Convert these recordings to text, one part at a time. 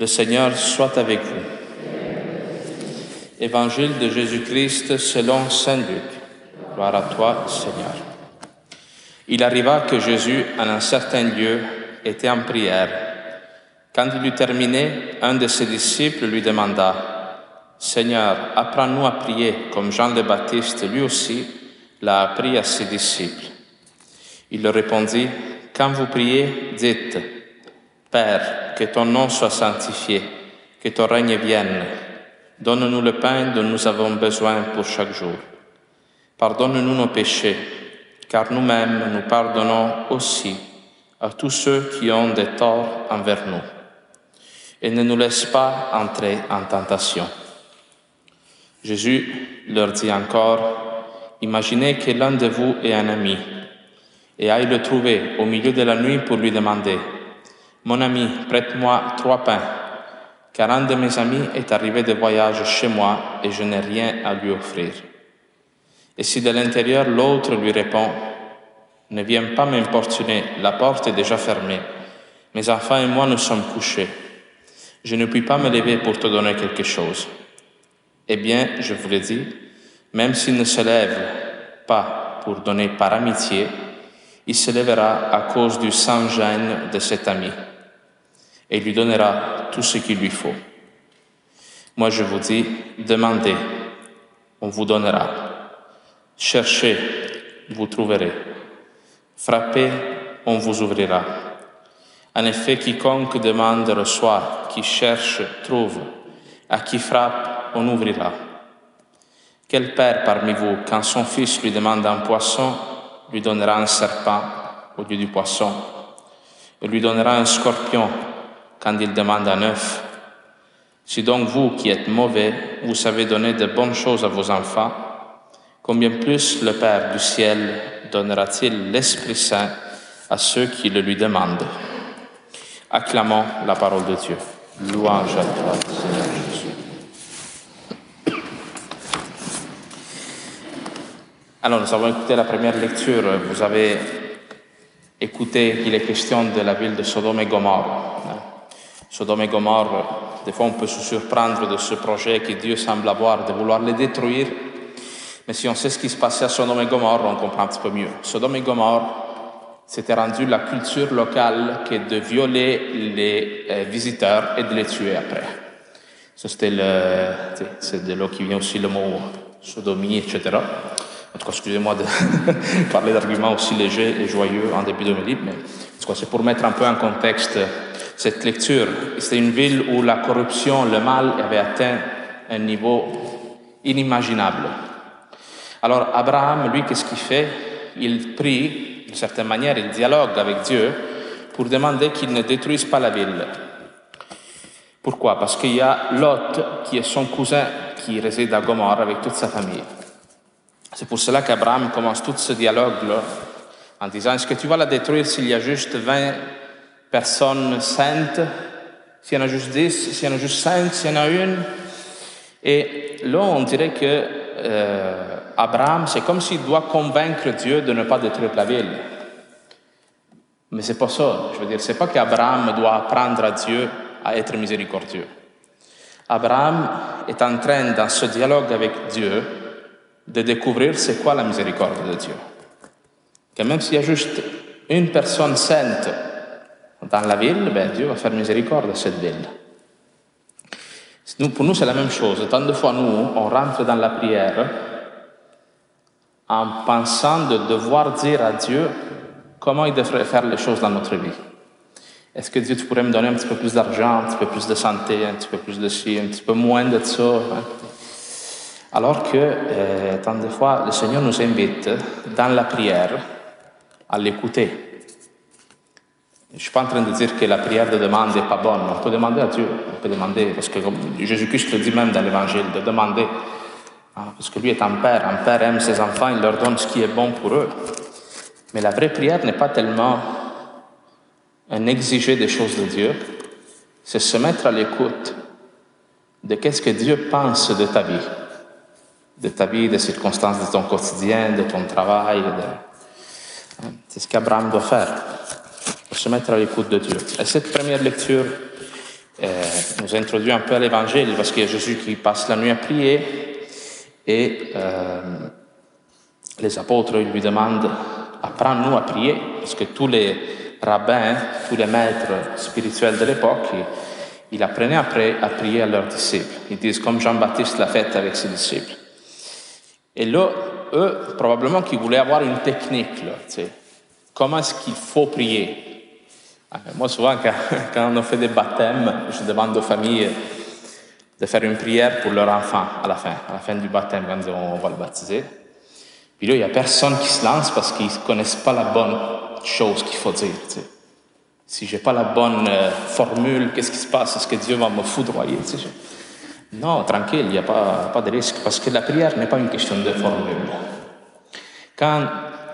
Le Seigneur soit avec vous. Évangile de Jésus-Christ selon Saint Luc. Gloire à toi, Seigneur. Il arriva que Jésus, en un certain lieu, était en prière. Quand il eut terminé, un de ses disciples lui demanda, Seigneur, apprends-nous à prier comme Jean le Baptiste, lui aussi, l'a appris à ses disciples. Il leur répondit, Quand vous priez, dites, Père, que ton nom soit sanctifié, que ton règne vienne. Donne-nous le pain dont nous avons besoin pour chaque jour. Pardonne-nous nos péchés, car nous-mêmes nous pardonnons aussi à tous ceux qui ont des torts envers nous. Et ne nous laisse pas entrer en tentation. Jésus leur dit encore, Imaginez que l'un de vous est un ami et aille le trouver au milieu de la nuit pour lui demander, Mon ami, prête-moi trois pains, car un de mes amis est arrivé de voyage chez moi et je n'ai rien à lui offrir. Et si de l'intérieur l'autre lui répond, Ne viens pas m'importuner, la porte est déjà fermée, mes enfants et moi nous sommes couchés, je ne puis pas me lever pour te donner quelque chose. Eh bien, je vous le dis, même s'il ne se lève pas pour donner par amitié, il se lèvera à cause du sans-gêne de cet ami et lui donnera tout ce qu'il lui faut. Moi, je vous dis, demandez, on vous donnera. Cherchez, vous trouverez. Frappez, on vous ouvrira. En effet, quiconque demande reçoit, qui cherche trouve, à qui frappe, on ouvrira. Quel père parmi vous, quand son fils lui demande un poisson, lui donnera un serpent au lieu du poisson, et lui donnera un scorpion quand il demande un œuf. Si donc vous qui êtes mauvais, vous savez donner de bonnes choses à vos enfants, combien plus le Père du ciel donnera-t-il l'Esprit Saint à ceux qui le lui demandent? Acclamons la parole de Dieu. Louange à toi, Seigneur Jésus. Alors, nous avons écouté la première lecture. Vous avez écouté qu'il est question de la ville de Sodome et Gomorre. Sodome et Gomorre, des fois on peut se surprendre de ce projet que Dieu semble avoir de vouloir les détruire. Mais si on sait ce qui se passait à Sodome et Gomorre, on comprend un petit peu mieux. Sodome et Gomorre, c'était rendu la culture locale que de violer les euh, visiteurs et de les tuer après. Ça, c'était c'est de là qui vient aussi le mot sodomie, etc. En tout cas, excusez-moi de parler d'arguments aussi légers et joyeux en début de mes livres, mais en tout cas, c'est pour mettre un peu en contexte cette lecture. C'était une ville où la corruption, le mal avait atteint un niveau inimaginable. Alors, Abraham, lui, qu'est-ce qu'il fait? Il prie, d'une certaine manière, il dialogue avec Dieu pour demander qu'il ne détruise pas la ville. Pourquoi? Parce qu'il y a Lot, qui est son cousin, qui réside à Gomorre avec toute sa famille. C'est pour cela qu'Abraham commence tout ce dialogue-là en disant, est-ce que tu vas la détruire s'il y a juste 20 personnes saintes, s'il y en a juste 10, s'il y en a juste 5, s'il y en a une Et là, on dirait que euh, Abraham, c'est comme s'il doit convaincre Dieu de ne pas détruire la ville. Mais c'est pas ça. Je veux dire, c'est pas qu'Abraham doit apprendre à Dieu à être miséricordieux. Abraham est en train, dans ce dialogue avec Dieu, de découvrir c'est quoi la miséricorde de Dieu. Que même s'il y a juste une personne sainte dans la ville, ben Dieu va faire miséricorde à cette ville. Nous, pour nous, c'est la même chose. Tant de fois, nous, on rentre dans la prière en pensant de devoir dire à Dieu comment il devrait faire les choses dans notre vie. Est-ce que Dieu, tu pourrais me donner un petit peu plus d'argent, un petit peu plus de santé, un petit peu plus de ci, un petit peu moins de ça hein? Alors que, euh, tant de fois, le Seigneur nous invite dans la prière à l'écouter. Je ne suis pas en train de dire que la prière de demande n'est pas bonne. On peut demander à Dieu. On peut demander, parce que Jésus-Christ le dit même dans l'Évangile, de demander. Hein, parce que lui est un père. Un père aime ses enfants, il leur donne ce qui est bon pour eux. Mais la vraie prière n'est pas tellement un exiger des choses de Dieu, c'est se mettre à l'écoute de qu'est-ce que Dieu pense de ta vie de ta vie, des circonstances de ton quotidien, de ton travail. De... C'est ce qu'Abraham doit faire, se mettre à l'écoute de Dieu. Et cette première lecture euh, nous introduit un peu à l'évangile parce qu'il y a Jésus qui passe la nuit à prier et euh, les apôtres lui demandent apprends-nous à prier parce que tous les rabbins, tous les maîtres spirituels de l'époque, ils apprenaient après à prier à leurs disciples. Ils disent comme Jean-Baptiste l'a fait avec ses disciples. Et là, eux, probablement qu'ils voulaient avoir une technique. Là, comment est-ce qu'il faut prier? Moi, souvent, quand, on fait des baptêmes, je demande aux familles de faire une prière pour leur enfant à la fin, à la fin du baptême, quand on va le baptiser. Puis là, il n'y a personne qui se lance parce qu'ils ne connaissent pas la bonne chose qu'il faut dire. Si je n'ai pas la bonne euh, formule, qu'est-ce qui se passe? Est-ce que Dieu va me foudroyer Non, tranquille, il n'y a pas, pas de risque parce que la prière n'est pas une question de formule. Quand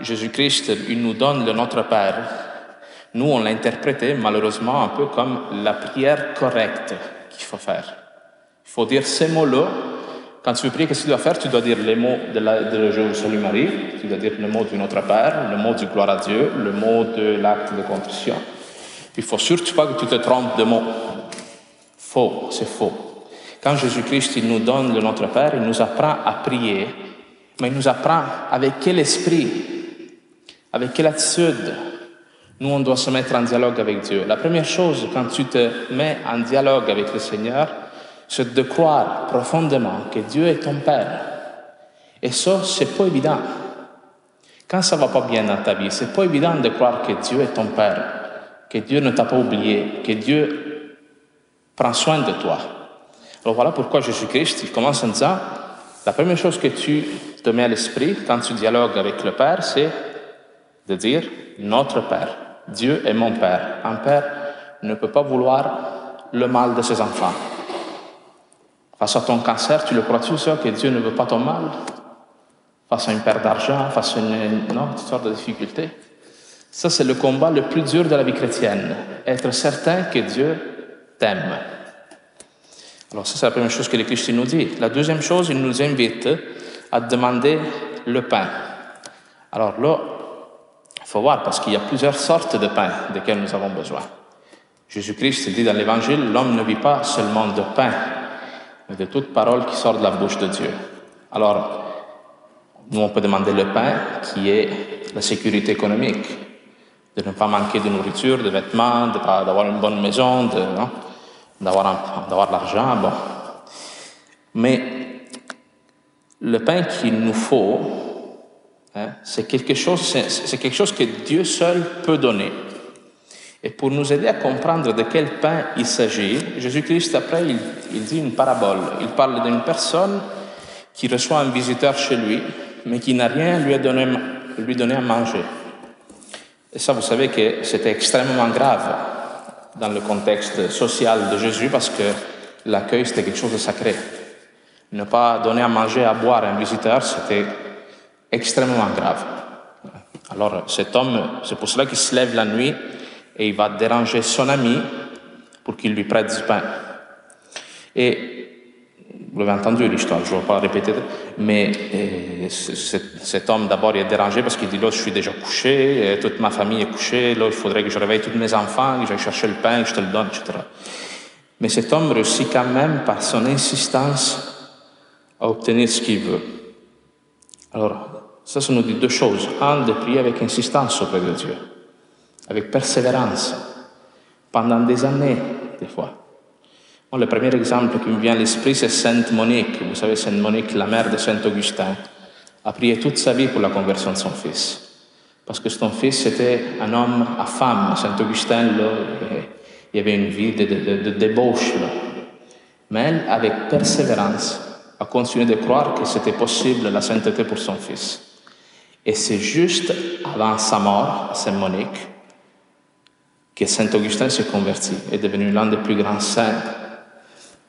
Jésus-Christ il nous donne le Notre Père, nous, on l'a interprété malheureusement un peu comme la prière correcte qu'il faut faire. Il faut dire ces mots-là. Quand tu prier, qu'est-ce que tu dois faire? Tu dois dire les mots de, la, de salue Marie, tu dois dire le mot du Notre Père, le mot du gloire à Dieu, le mot de l'acte de contrition. Il faut surtout pas que tu te trompes de mots. Faux, c'est faux. Quand Jésus-Christ il nous donne le Notre Père, il nous apprend à prier, mais il nous apprend avec quel esprit, avec quelle attitude nous on doit se mettre en dialogue avec Dieu. La première chose quand tu te mets en dialogue avec le Seigneur, c'est de croire profondément que Dieu est ton Père. Et ça, c'est pas évident. Quand ça va pas bien dans ta vie, c'est pas évident de croire que Dieu est ton Père que Dieu ne t'a pas oublié, que Dieu prend soin de toi. Alors voilà pourquoi Jésus-Christ, il commence en disant, la première chose que tu te mets à l'esprit quand tu dialogues avec le Père, c'est de dire notre Père. Dieu est mon Père. Un Père ne peut pas vouloir le mal de ses enfants. Face à ton cancer, tu le crois-tu ça, que Dieu ne veut pas ton mal? Face à une perte d'argent, face à une, non, sortes de difficultés? Ça, c'est le combat le plus dur de la vie chrétienne. Être certain que Dieu t'aime. Alors, ça, c'est la première chose que le Christ nous dit. La deuxième chose, il nous invite à demander le pain. Alors là, il faut voir, parce qu'il y a plusieurs sortes de pain desquels nous avons besoin. Jésus-Christ dit dans l'Évangile, l'homme ne vit pas seulement de pain, mais de toute parole qui sort de la bouche de Dieu. Alors, nous, on peut demander le pain qui est la sécurité économique, de ne pas manquer de nourriture, de vêtements, d'avoir une bonne maison, d'avoir l'argent. Bon. Mais le pain qu'il nous faut, hein, c'est quelque, chose, c'est quelque chose que Dieu seul peut donner. Et pour nous aider à comprendre de quel pain il s'agit, Jésus-Christ, après, il, dit une parabole. Il parle d'une personne qui reçoit un visiteur chez lui, mais qui n'a rien lui, à donner, lui donner à manger. Et ça, vous savez que c'était extrêmement grave dans le contexte social de Jésus parce que l'accueil, c'était quelque chose de sacré. Ne pas donner à manger, à boire à un visiteur, c'était extrêmement grave. Alors cet homme, c'est pour cela qu'il se lève la nuit et il va déranger son ami pour qu'il lui prête du pain. Et vous l'avez entendu l'histoire, je ne vais pas la répéter, mais euh, cet homme d'abord est dérangé parce qu'il dit là je suis déjà couché, euh, toute ma famille est couchée, là il faudrait que je réveille tous mes enfants, que j'aille chercher le pain, que je te le donne, etc. Mais cet homme réussit quand même par son insistance à obtenir ce qu'il veut. Alors, ça, nous dit deux choses. Un, de prier avec insistance auprès de Dieu, avec persévérance, pendant des années, des fois le premier exemple qui me vient à l'esprit, c'est Sainte Monique. Vous savez, Sainte Monique, la mère de Saint Augustin, a prié toute sa vie pour la conversion de son fils. Parce que son fils était un homme à femme. Saint Augustin, là, il y avait une vie de, débauche. Mais elle, avec persévérance, a continué de croire que c'était possible la sainteté pour son fils. Et c'est juste avant sa mort, à Sainte Monique, que Saint Augustin s'est converti, est devenu l'un des plus grands saints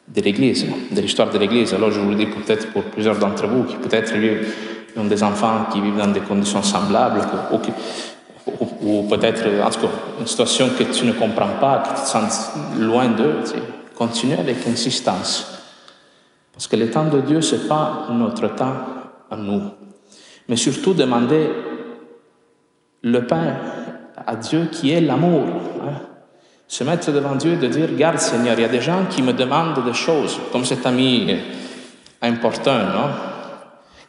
de l'Église, de l'histoire de l'Église. Alors je vous le dis peut-être pour plusieurs d'entre vous qui peut-être ont des enfants qui vivent dans des conditions semblables ou, peut-être en tout cas une situation que tu ne comprends pas, que tu te sens loin d'eux. Continue avec insistance. Parce que le temps de Dieu, ce n'est pas notre temps à nous. Mais surtout demander le pain à Dieu qui est l'amour. Hein. Se mettre devant Dieu et de dire, regarde Seigneur, il y a des gens qui me demandent des choses, comme cet ami important, non?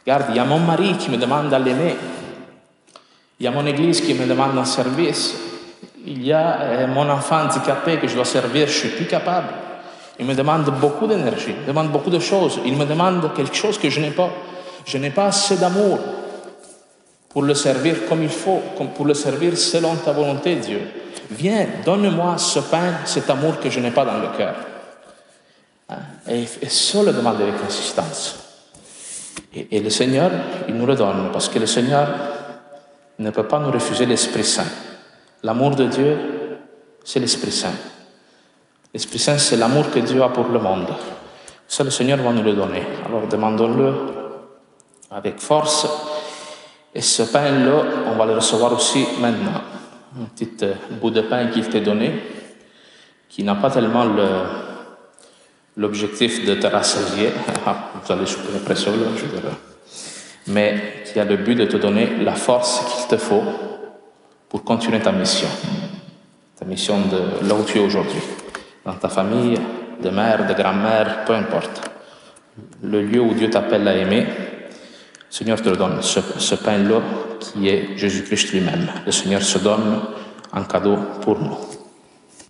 Regarde, il y a mon mari qui me demande à l'aimer. Il y a mon église qui me demande un service. Il y a euh, mon enfant handicapé que je dois servir, je suis plus capable. Il me demande beaucoup d'énergie, il me demande beaucoup de choses. Il me demande quelque chose que je n'ai pas. Je n'ai pas assez d'amour pour le servir comme il faut, pour le servir selon ta volonté, Dieu. Viens, donne-moi ce pain, cet amour que je n'ai pas dans le cœur. Hein? Et, et ça le demande avec insistance. Et, et le Seigneur, il nous le donne, parce que le Seigneur ne peut pas nous refuser l'Esprit Saint. L'amour de Dieu, c'est l'Esprit Saint. L'Esprit Saint, c'est l'amour que Dieu a pour le monde. Ça, le Seigneur va nous le donner. Alors demandons-le avec force. Et ce pain-là, on va le recevoir aussi maintenant. Un petit euh, bout de pain qu'il t'est donné, qui n'a pas tellement l'objectif de te rassasier. Ah, vous allez après ça, là, je dirais. Mais qui a le but de te donner la force qu'il te faut pour continuer ta mission. Ta mission de là où tu es aujourd'hui. Dans ta famille, de mère, de grand-mère, peu importe. Le lieu où Dieu t'appelle à aimer, Seigneur te donne, ce, ce pain-là qui est Jésus-Christ lui-même. Le Seigneur se donne en cadeau pour nous.